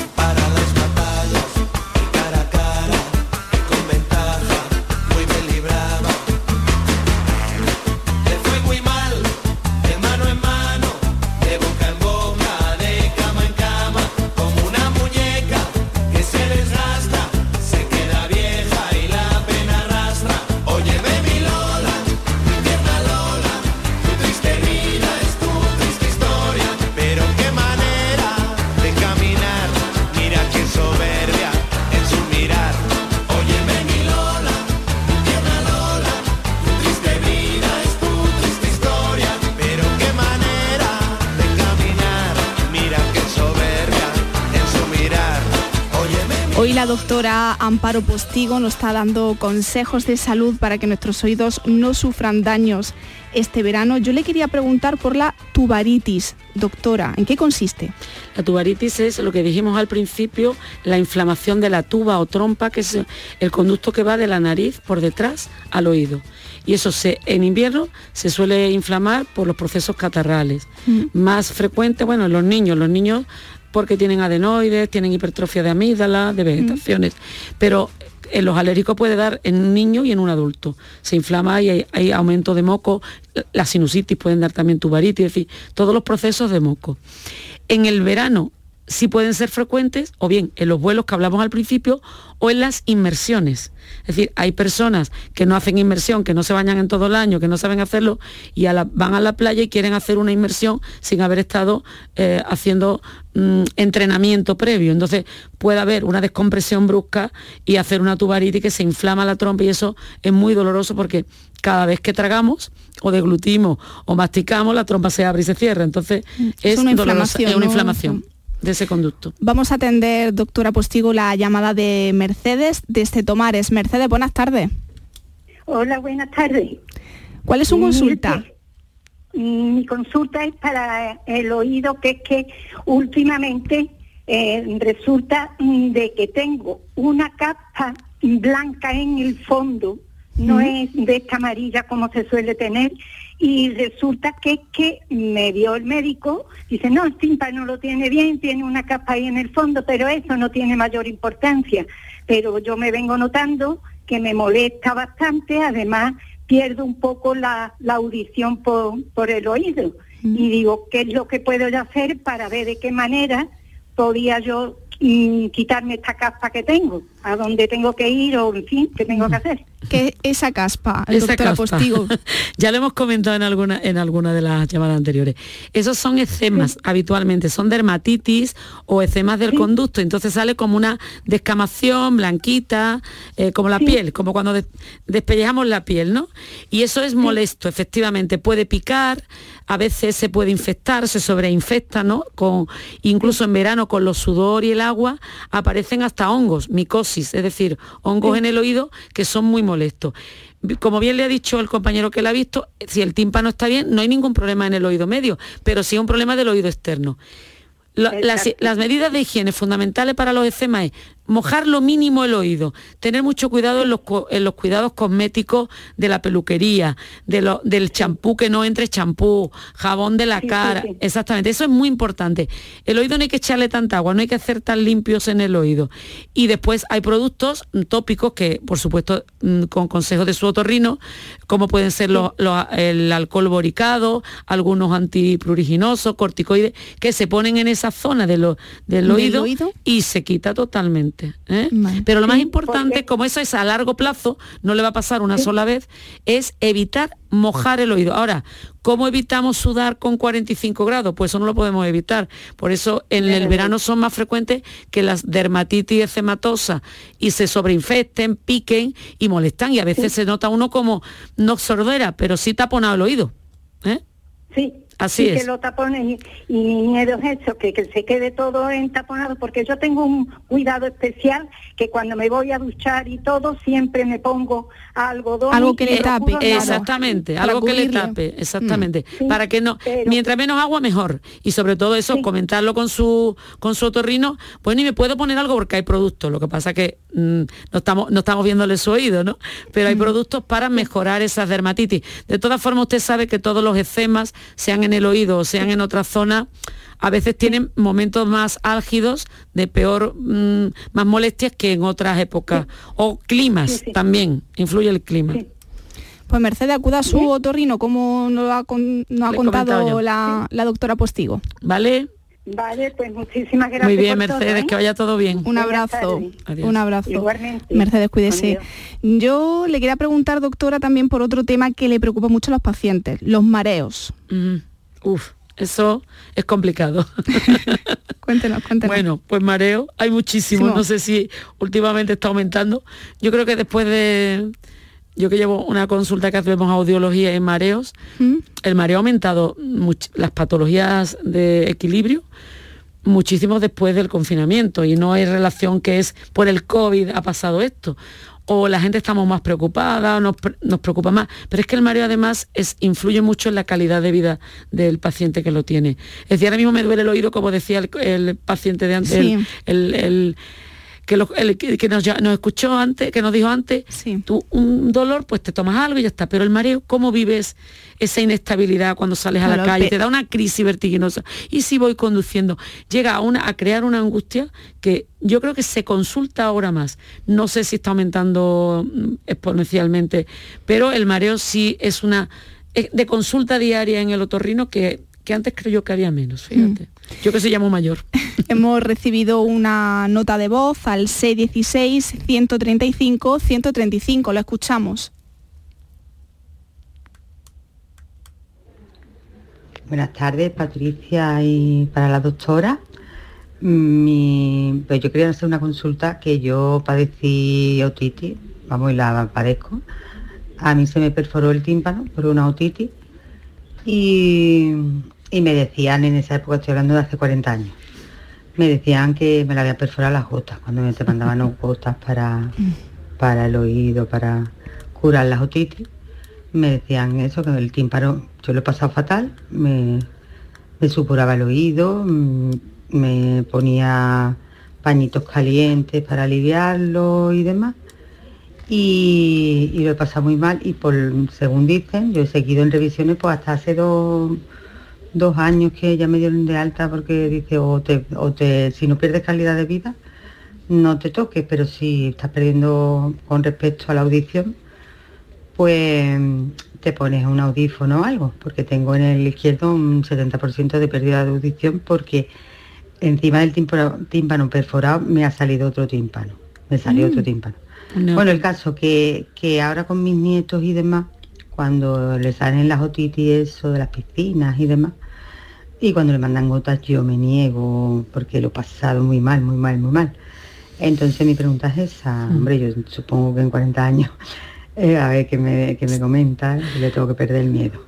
la doctora Amparo Postigo nos está dando consejos de salud para que nuestros oídos no sufran daños este verano. Yo le quería preguntar por la tubaritis. Doctora, ¿en qué consiste? La tubaritis es lo que dijimos al principio, la inflamación de la tuba o trompa, que es el conducto que va de la nariz por detrás al oído. Y eso se, en invierno se suele inflamar por los procesos catarrales. Más frecuente, bueno, en los niños, los niños porque tienen adenoides, tienen hipertrofia de amígdala, de vegetaciones, pero en los alérgicos puede dar en un niño y en un adulto. Se inflama y hay, hay aumento de moco, la sinusitis pueden dar también tubaritis, es decir, todos los procesos de moco. En el verano sí pueden ser frecuentes, o bien en los vuelos que hablamos al principio, o en las inmersiones. Es decir, hay personas que no hacen inmersión, que no se bañan en todo el año, que no saben hacerlo, y van a la playa y quieren hacer una inmersión sin haber estado eh, haciendo mm, entrenamiento previo. Entonces puede haber una descompresión brusca y hacer una tubaritis que se inflama la trompa y eso es muy doloroso porque cada vez que tragamos o deglutimos o masticamos, la trompa se abre y se cierra. Entonces es, una dolorosa, inflamación, es una ¿no? De ese conducto. Vamos a atender, doctora Postigo, la llamada de Mercedes desde Tomares. Mercedes, buenas tardes. Hola, buenas tardes. ¿Cuál es su consulta? Mi consulta es para el oído, que es que últimamente eh, resulta mm, de que tengo una capa blanca en el fondo, no es de esta amarilla como se suele tener, y resulta que es que me vio el médico, dice, no, el tímpano lo tiene bien, tiene una capa ahí en el fondo, pero eso no tiene mayor importancia. Pero yo me vengo notando que me molesta bastante, además pierdo un poco la, la audición por, por el oído. Y digo, ¿qué es lo que puedo yo hacer para ver de qué manera podía yo mm, quitarme esta capa que tengo? ¿A dónde tengo que ir o, en fin, qué tengo que hacer? Que esa caspa, Esa doctora caspa. Postigo. [laughs] ya lo hemos comentado en alguna, en alguna de las llamadas anteriores. Esos son eczemas habitualmente, son dermatitis o eczemas del conducto. Entonces sale como una descamación blanquita, eh, como la piel, como cuando des- despellejamos la piel, ¿no? Y eso es molesto, efectivamente. Puede picar, a veces se puede infectar, se sobreinfecta, ¿no? Con, incluso en verano con los sudor y el agua aparecen hasta hongos, micosis, es decir, hongos en el oído que son muy molestos. Como bien le ha dicho el compañero que la ha visto, si el tímpano está bien, no hay ningún problema en el oído medio, pero sí un problema del oído externo. Las, las medidas de higiene fundamentales para los eczemas es mojar lo mínimo el oído, tener mucho cuidado en los, en los cuidados cosméticos de la peluquería, de lo- del champú que no entre champú, jabón de la Sí, cara, sí. exactamente, eso es muy importante. El oído no hay que echarle tanta agua, no hay que hacer tan limpios en el oído. Y después hay productos tópicos que, por supuesto, mm, con consejos de su otorrino, como pueden ser los- los- el alcohol boricado, algunos antipruriginosos, corticoides, que se ponen en esa zona de lo- del ¿Del oído, oído? y se quita totalmente. ¿Eh? Pero lo más importante, como eso es a largo plazo, no le va a pasar una sola vez, es evitar mojar el oído. Ahora, ¿cómo evitamos sudar con 45 grados? Pues eso no lo podemos evitar. Por eso en el verano son más frecuentes que las dermatitis eczematosas y se sobreinfecten, piquen y molestan. Y a veces se nota uno como no sordera, pero sí taponado el oído. ¿eh? Sí. Así sí es. que lo tapones y, y mi miedo es eso, que, que se quede todo entaponado, porque yo tengo un cuidado especial que cuando me voy a duchar y todo, siempre me pongo algodón. Algo que y le tape. Exactamente, Para algo que le tape, exactamente. Sí, para que no, pero- mientras menos agua mejor. Y sobre todo eso, comentarlo con su con su otorrino, pues ni me puedo poner algo porque hay productos. Lo que pasa que mm, no estamos no estamos viéndole su oído, ¿no? Pero hay productos para mejorar esas dermatitis. De todas formas, usted sabe que todos los eczemas, sean en el oído o sean en otra zona, a veces tienen momentos más álgidos, de peor, mm, más molestias que en otras épocas. O climas también, influye el clima. Pues Mercedes, acuda a su otorrino, como nos ha, con- nos ha contado la, la doctora Postigo. ¿Vale? Vale, pues muchísimas gracias. Muy bien, por todo, Mercedes, ¿eh? que vaya todo bien. Un Buenas abrazo, un abrazo. Igualmente. Mercedes, cuídese. Yo le quería preguntar, doctora, también por otro tema que le preocupa mucho a los pacientes, los mareos. Uf, eso es complicado. [laughs] Cuéntenos, cuéntenos. Bueno, pues mareo, hay muchísimos, Sí. no sé si últimamente está aumentando. Yo creo que después de, yo que llevo una consulta que hacemos audiología en mareos, ¿Mm? el mareo ha aumentado much- las patologías de equilibrio muchísimo después del confinamiento y no hay relación que es por el COVID ha pasado esto o la gente estamos más preocupada o nos, nos preocupa más pero es que el mareo además es, influye mucho en la calidad de vida del paciente que lo tiene es decir ahora mismo me duele el oído como decía el, el paciente de antes Sí. el- el- el- que, lo- el que que nos, escuchó antes, que nos dijo antes, tú un dolor, pues te tomas algo y ya está. Pero el mareo, ¿cómo vives esa inestabilidad cuando sales a la calle? Te da una crisis vertiginosa. Y si voy conduciendo, llega a, una, a crear una angustia que yo creo que se consulta ahora más. No sé si está aumentando mm, exponencialmente, pero el mareo sí es una de consulta diaria en el otorrino que que antes creo que había menos, fíjate. Yo que se llamo mayor. [laughs] Hemos recibido una nota de voz al 616-135-135. Lo escuchamos. Buenas tardes, Patricia, y para la doctora. Mi- pues yo quería hacer una consulta que yo padecí otitis, vamos, y la padezco. A mí se me perforó el tímpano por una otitis y, y me decían en esa época, estoy hablando de hace 40 años, me decían que me la había perforado las gotas, cuando me te mandaban gotas para, para el oído, para curar las otitis. Me decían eso, que el tímpano, yo lo he pasado fatal, me, me supuraba el oído, mm, me ponía pañitos calientes para aliviarlo y demás. Y, y lo he pasado muy mal y por según dicen, yo he seguido en revisiones pues hasta hace dos, dos años que ya me dieron de alta porque dice o te, o te si no pierdes calidad de vida no te toques, pero si estás perdiendo con respecto a la audición, pues te pones un audífono o algo, porque tengo en el izquierdo un 70% de pérdida de audición porque encima del tímpano, tímpano perforado me ha salido otro tímpano, me salió Mm. otro tímpano. No. Bueno, el caso que, que ahora con mis nietos y demás, cuando les salen las otitis eso de las piscinas y demás, y cuando le mandan gotas yo me niego porque lo he pasado muy mal, muy mal, muy mal. Entonces mi pregunta es esa, hombre, yo supongo que en 40 años, [laughs] eh, a ver qué me, qué me comenta, y le tengo que perder el miedo.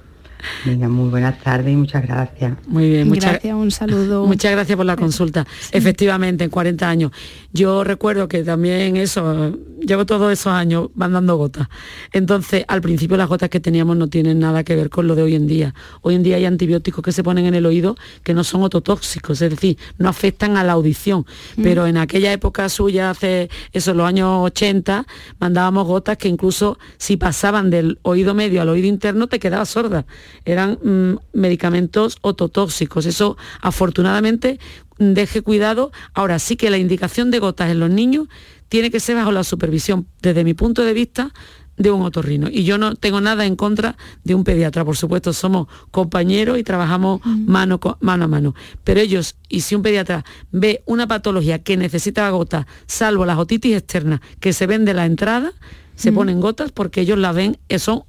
Venga, muy buenas tardes y muchas gracias. Muy bien, muchas Gracias, un saludo. [laughs] Muchas gracias por la consulta. Efectivamente, en 40 años. Yo recuerdo que también eso, llevo todos esos años mandando gotas. Entonces, al principio las gotas que teníamos no tienen nada que ver con lo de hoy en día. Hoy en día hay antibióticos que se ponen en el oído que no son ototóxicos, es decir, no afectan a la audición. Mm. Pero en aquella época suya, hace eso, los años 80, mandábamos gotas que incluso si pasaban del oído medio al oído interno te quedaba sorda. Eran mm, medicamentos ototóxicos. Eso, afortunadamente, deje cuidado. Ahora sí que la indicación de gotas en los niños tiene que ser bajo la supervisión, desde mi punto de vista, de un otorrino. Y yo no tengo nada en contra de un pediatra, por supuesto, somos compañeros y trabajamos mano, mano a mano. Pero ellos, y si un pediatra ve una patología que necesita gotas, salvo las otitis externas que se ven de la entrada, se ponen gotas porque ellos la ven, eh, son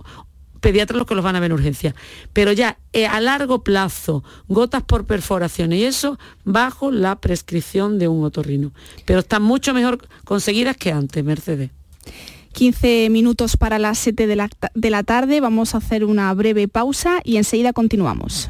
pediatras los que los van a ver en urgencia. Pero ya eh, a largo plazo, gotas por perforación y eso bajo la prescripción de un otorrino. Pero están mucho mejor conseguidas que antes, Mercedes. 15 minutos para las 7 de la, de la tarde. Vamos a hacer una breve pausa y enseguida continuamos.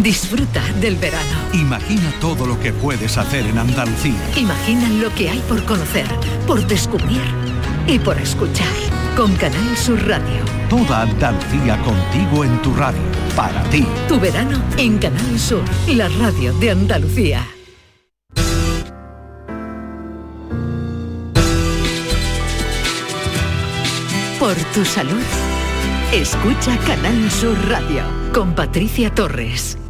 Disfruta del verano. Imagina todo lo que puedes hacer en Andalucía. Imagina lo que hay por conocer, por descubrir y por escuchar. Con Canal Sur Radio. Toda Andalucía contigo en tu radio. Para ti. Tu verano en Canal Sur, la radio de Andalucía. Por tu salud. Escucha Canal Sur Radio con Patricia Torres.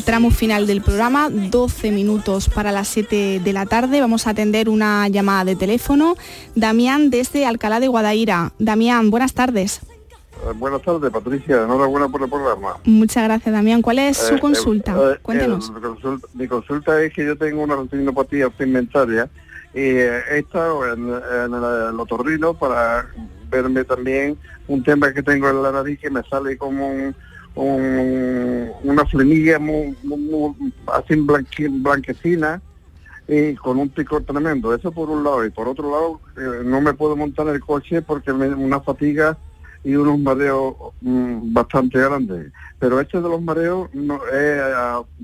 El tramo final del programa, 12 minutos para las 7 de la tarde. Vamos a atender una llamada de teléfono. Damián desde Alcalá de Guadaira. Damián, buenas tardes. Eh, Buenas tardes, Patricia. Enhorabuena por el programa. Muchas gracias, Damián. ¿Cuál es su Eh, consulta? eh, Cuéntenos. el consul- mi consulta es que yo tengo una retinopatía pigmentaria y eh, he estado en, en el, el otorrino para verme también un tema que tengo en la nariz que me sale como un, un- una flemilla muy, muy- así blanqui- blanquecina y con un picor tremendo. Eso por un lado. Y por otro lado, eh, no me puedo montar el coche porque me una fatiga y unos mareos mm, bastante grandes. Pero este de los mareos no, eh,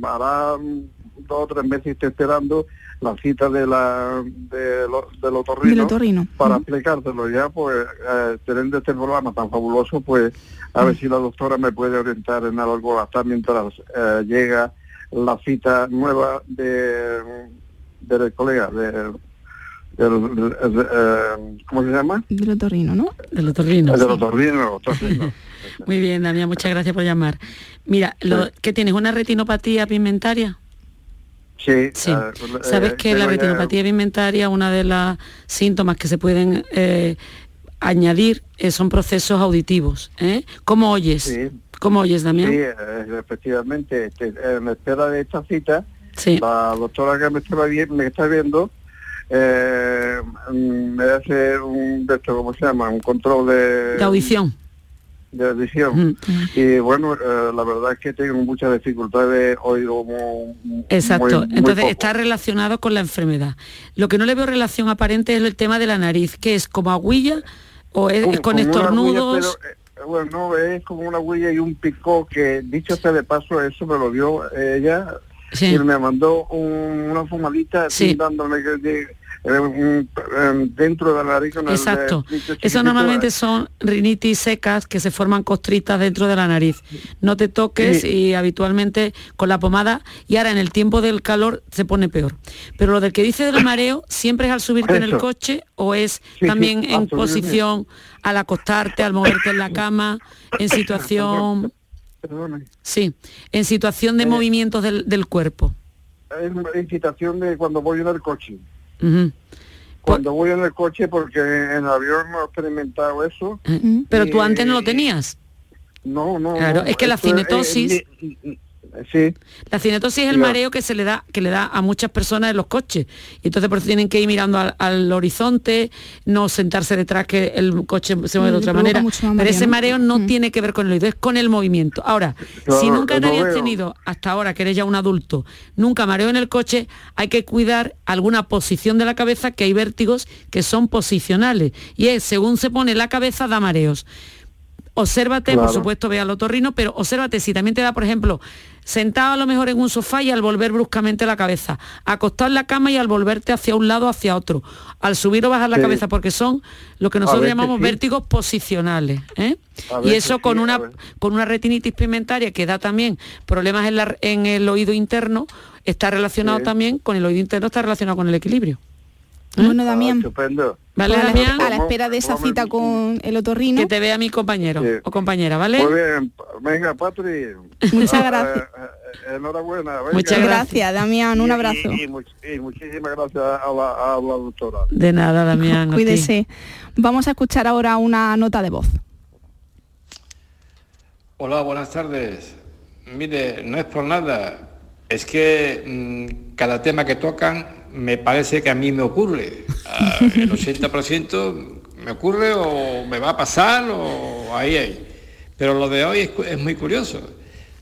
hará dos o tres meses estoy esperando la cita de la de lo- del otorrino, Del otorrino. para explicártelo ya, pues eh, teniendo este programa tan fabuloso, pues a ver si la doctora me puede orientar en algo hasta mientras eh, llega la cita nueva de del colega, de, del- eh, ¿cómo se llama? Del otorrino, ¿no? Del otorrino. El del sí. otorrino, otorrino. [laughs] Muy bien, Damián, muchas gracias por llamar. Mira, lo, ¿qué tienes? ¿Una retinopatía pigmentaria? Sí. Sí. eh, Sabes eh, que la retinopatía pigmentaria, una de las síntomas que se pueden eh, añadir eh, son procesos auditivos. ¿Cómo oyes? Sí. ¿Cómo oyes, Damián? Sí, efectivamente, este, en espera de esta cita, Sí. la doctora que me, está viendo mm, me hace un, de esto, ¿cómo se llama? Un control de, De audición. De audición. Y bueno, eh, la verdad es que tengo muchas dificultades, oigo muy, Exacto. muy- muy Entonces poco. está relacionado con la enfermedad. Lo que no le veo relación aparente es el tema de la nariz, que es como aguilla o es, con una estornudos. pero, eh, bueno, es como una huella y un pico que, dicho sea de paso, eso me lo dio ella Sí. y me mandó un- una fumadita Sí. dándome que, eh, un- eh, dentro de la nariz Exacto. eh, Eso normalmente son rinitis secas que se forman costritas dentro de la nariz. No te toques Sí. y habitualmente con la pomada y ahora en el tiempo del calor se pone peor. Pero lo del que dice del mareo, ¿siempre es al subirte en el coche o es sí, también en posición al acostarte, al moverte en la [coughs] cama, en situación... Perdone. Sí, en situación de Eh. movimientos del, del cuerpo. Es una incitación de cuando voy en el coche. Cuando voy en el coche, porque en el avión no he experimentado eso. Pero tú antes no lo tenías. No, no. Claro, no, es que la es- cinetosis- sí. La cinetosis es el mareo que se le da que le da a muchas personas en los coches. Y entonces por eso tienen que ir mirando al, al horizonte, no sentarse detrás que el coche se mueve de Mm, otra manera. Pero mareo, ese ¿no? mareo no tiene que ver con el oído, es con el movimiento. Ahora, Claro, si nunca has veo. tenido hasta ahora, que eres ya un adulto, nunca mareo en el coche, hay que cuidar alguna posición de la cabeza, que hay vértigos que son posicionales. Y es, según se pone la cabeza, da mareos Obsérvate, por supuesto, ve al otorrino, pero obsérvate si también te da, por ejemplo, sentado a lo mejor en un sofá y al volver bruscamente la cabeza, acostado en la cama y al volverte hacia un lado hacia otro, al subir o bajar la cabeza, porque son lo que nosotros llamamos sí. vértigos posicionales. ¿eh? Y eso con una con una retinitis pigmentaria que da también problemas en, la- en el oído interno, está relacionado también con el oído interno, está relacionado con el equilibrio. Bueno, Ah, Damián, estupendo. ¿Vale, pues a, Damián? la, a la espera de esa cita con el otorrino. Que te vea mi compañero Sí. o compañera, ¿vale? Muy bien, venga, Patri. Muchas Ah, gracias. eh, eh, enhorabuena. venga. Muchas Gracias, Damián, un abrazo. Y, y much- y muchísimas gracias a la, a la doctora. De nada, Damián. Cuídese. Vamos a escuchar ahora una nota de voz. Hola, buenas tardes. Mire, no es por nada, es que mm, cada tema que tocan me parece que a mí me ocurre. Ah, el 80% me ocurre o me va a pasar o ahí ahí. Pero lo de hoy es, es muy curioso,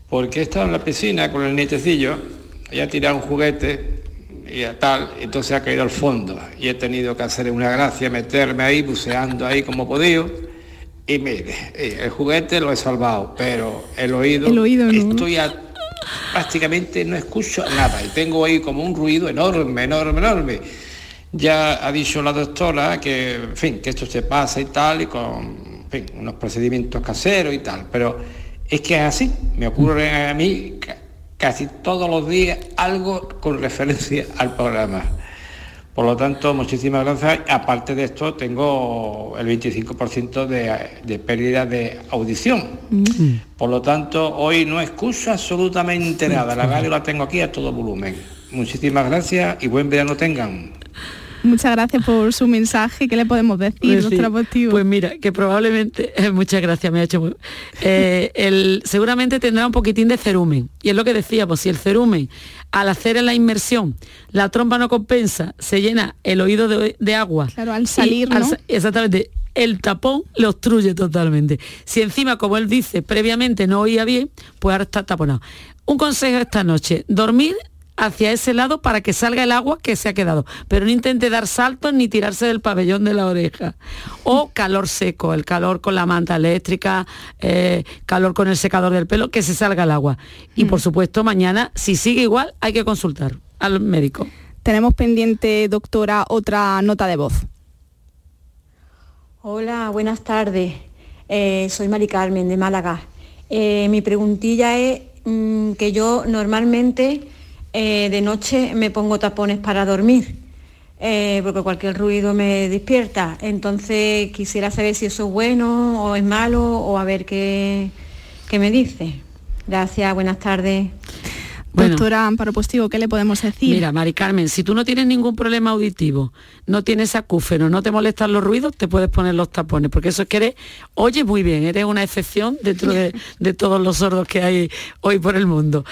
porque he estado en la piscina con el nietecillo y ha tirado un juguete y a tal, entonces ha caído al fondo y he tenido que hacer una gracia, meterme ahí, buceando ahí como podía. Y mire, eh, el juguete lo he salvado, pero el oído, El oído no. estoy a- prácticamente no escucho nada y tengo ahí como un ruido enorme, enorme, enorme. Ya ha dicho la doctora que, en fin, que esto se pasa y tal, y con fin, unos procedimientos caseros y tal, pero es que es así, me ocurre a mí ca- casi todos los días algo con referencia al programa. Por lo tanto, muchísimas gracias. Aparte de esto, tengo el 25% de, de pérdida de audición. Por lo tanto, hoy no escucho absolutamente nada. La radio la tengo aquí a todo volumen. Muchísimas gracias y buen verano tengan. Muchas gracias por su mensaje. ¿Qué le podemos decir, Pues doctora Postigo? Pues mira, que probablemente, muchas gracias, me ha hecho muy... [laughs] eh, el, seguramente tendrá un poquitín de cerumen. Y es lo que decíamos, si el cerumen, al hacer la inmersión, la trompa no compensa, se llena el oído de, de agua. Claro, al salir, al ¿no? exactamente. El tapón le obstruye totalmente. Si encima, como él dice, previamente no oía bien, pues ahora está taponado. Un consejo esta noche, dormir hacia ese lado para que salga el agua que se ha quedado. Pero no intente dar saltos ni tirarse del pabellón de la oreja. O calor seco, el calor con la manta eléctrica, eh, calor con el secador del pelo, que se salga el agua. Y por supuesto, mañana, si sigue igual, hay que consultar al médico. Tenemos pendiente, doctora, otra nota de voz. Hola, buenas tardes. Eh, soy Mari Carmen de Málaga. Eh, mi preguntilla es mm, que yo normalmente eh, de noche me pongo tapones para dormir, eh, porque cualquier ruido me despierta. Entonces quisiera saber si eso es bueno o es malo o a ver qué, qué me dice. Gracias, buenas tardes. Doctora Amparo Postigo, ¿qué le podemos decir? Mira, Mari Carmen, si tú no tienes ningún problema auditivo, no tienes acúfeno, no te molestan los ruidos, te puedes poner los tapones, porque eso es que eres, oyes muy bien, eres una excepción dentro de, [laughs] de todos los sordos que hay hoy por el mundo.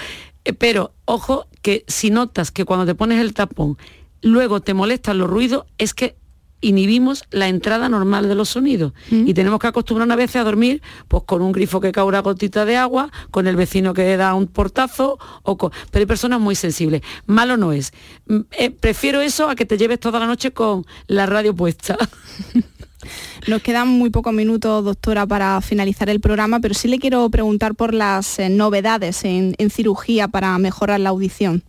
Eh, Pero, ojo, que si notas que cuando te pones el tapón, luego te molestan los ruidos, es que inhibimos la entrada normal de los sonidos y tenemos que acostumbrarnos a veces a dormir pues con un grifo que cae una gotita de agua, con el vecino que da un portazo, o con... pero hay personas muy sensibles. Malo no es. Mm, eh, prefiero eso a que te lleves toda la noche con la radio puesta. [laughs] Nos quedan muy pocos minutos, doctora, para finalizar el programa, pero sí le quiero preguntar por las eh, novedades en, en cirugía para mejorar la audición.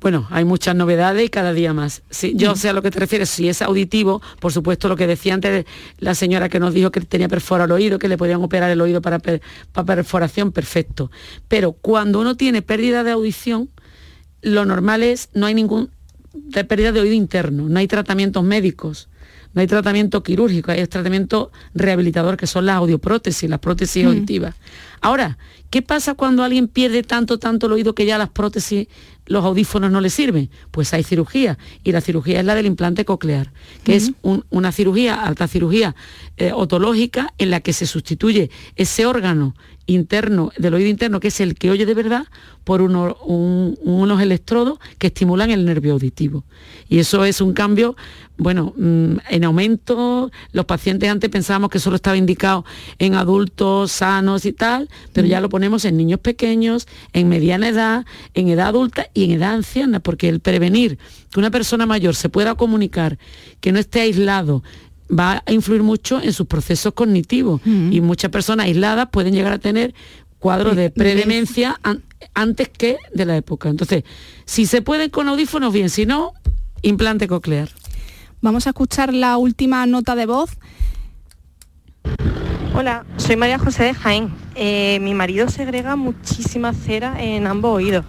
Bueno, hay muchas novedades y cada día más. Sí, yo sé a lo que te refieres, si es auditivo, por supuesto lo que decía antes la señora que nos dijo que tenía perforado el oído, que le podían operar el oído para, per- para perforación, perfecto. Pero cuando uno tiene pérdida de audición, lo normal es, no hay ningún de pérdida de oído interno, no hay tratamientos médicos, no hay tratamiento quirúrgico, hay tratamiento rehabilitador, que son las audioprótesis, las prótesis Mm. auditivas. Ahora, ¿qué pasa cuando alguien pierde tanto, tanto el oído que ya las prótesis, los audífonos no le sirven? Pues hay cirugía, y la cirugía es la del implante coclear, que es un- una cirugía, alta cirugía eh, otológica, en la que se sustituye ese órgano interno, del oído interno, que es el que oye de verdad, por uno- un- unos electrodos que estimulan el nervio auditivo. Y eso es un cambio, bueno, mm, en aumento. Los pacientes antes pensábamos que solo estaba indicado en adultos sanos y tal, pero ya lo ponemos en niños pequeños, en mediana edad, en edad adulta y en edad anciana, porque el prevenir que una persona mayor se pueda comunicar, que no esté aislado, va a influir mucho en sus procesos cognitivos y muchas personas aisladas pueden llegar a tener cuadros de predemencia an- antes que de la época. Entonces, si se puede con audífonos, bien, si no, implante coclear. Vamos a escuchar la última nota de voz. Hola, soy María José de Jaén. Eh, mi marido segrega muchísima cera en ambos oídos.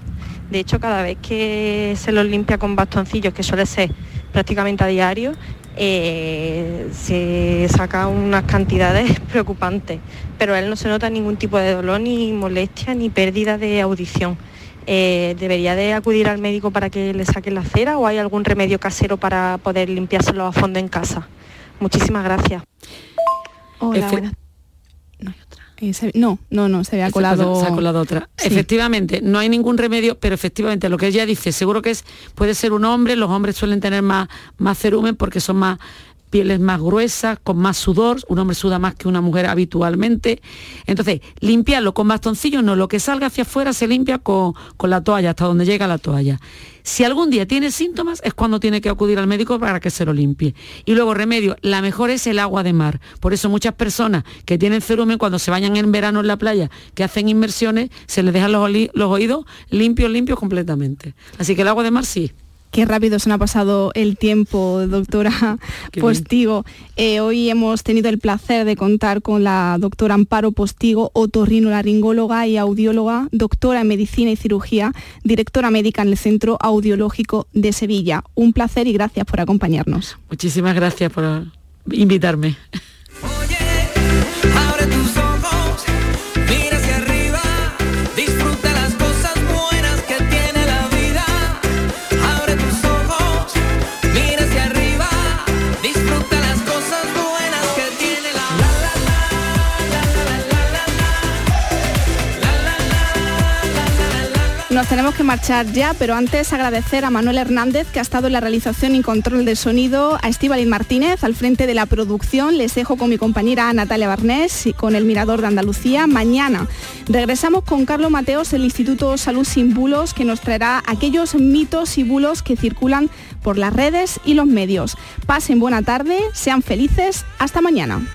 De hecho, cada vez que se los limpia con bastoncillos, que suele ser prácticamente a diario, eh, se saca unas cantidades [laughs] preocupantes. Pero a él no se nota ningún tipo de dolor, ni molestia, ni pérdida de audición. Eh, ¿Debería de acudir al médico para que le saquen la cera o hay algún remedio casero para poder limpiárselo a fondo en casa? Muchísimas gracias. Hola, Efe- buenas- Eh, se- no, no, no, se había colado. se ha colado otra. Sí. Efectivamente, no hay ningún remedio, pero efectivamente lo que ella dice, seguro que es, puede ser un hombre, los hombres suelen tener más, más cerumen porque son más pieles más gruesas, con más sudor, un hombre suda más que una mujer habitualmente. Entonces, limpiarlo con bastoncillos, no, lo que salga hacia afuera se limpia con, con la toalla, hasta donde llega la toalla. Si algún día tiene síntomas es cuando tiene que acudir al médico para que se lo limpie. Y luego remedio, la mejor es el agua de mar. Por eso muchas personas que tienen cerumen cuando se bañan en verano en la playa, que hacen inmersiones, se les dejan los, los oídos limpios, limpios completamente. Así que el agua de mar sí. Qué rápido se nos ha pasado el tiempo, doctora Qué Postigo. Eh, hoy hemos tenido el placer de contar con la doctora Amparo Postigo, otorrinolaringóloga y audióloga, doctora en medicina y cirugía, directora médica en el Centro Audiológico de Sevilla. Un placer y gracias por acompañarnos. Muchísimas gracias por invitarme. Tenemos que marchar ya, pero antes agradecer a Manuel Hernández, que ha estado en la realización y control de sonido, a Estíbaliz Martínez, al frente de la producción. Les dejo con mi compañera Natalia Barnés y con el Mirador de Andalucía. Mañana regresamos con Carlos Mateos, del Instituto Salud Sin Bulos, que nos traerá aquellos mitos y bulos que circulan por las redes y los medios. Pasen buena tarde, sean felices, hasta mañana.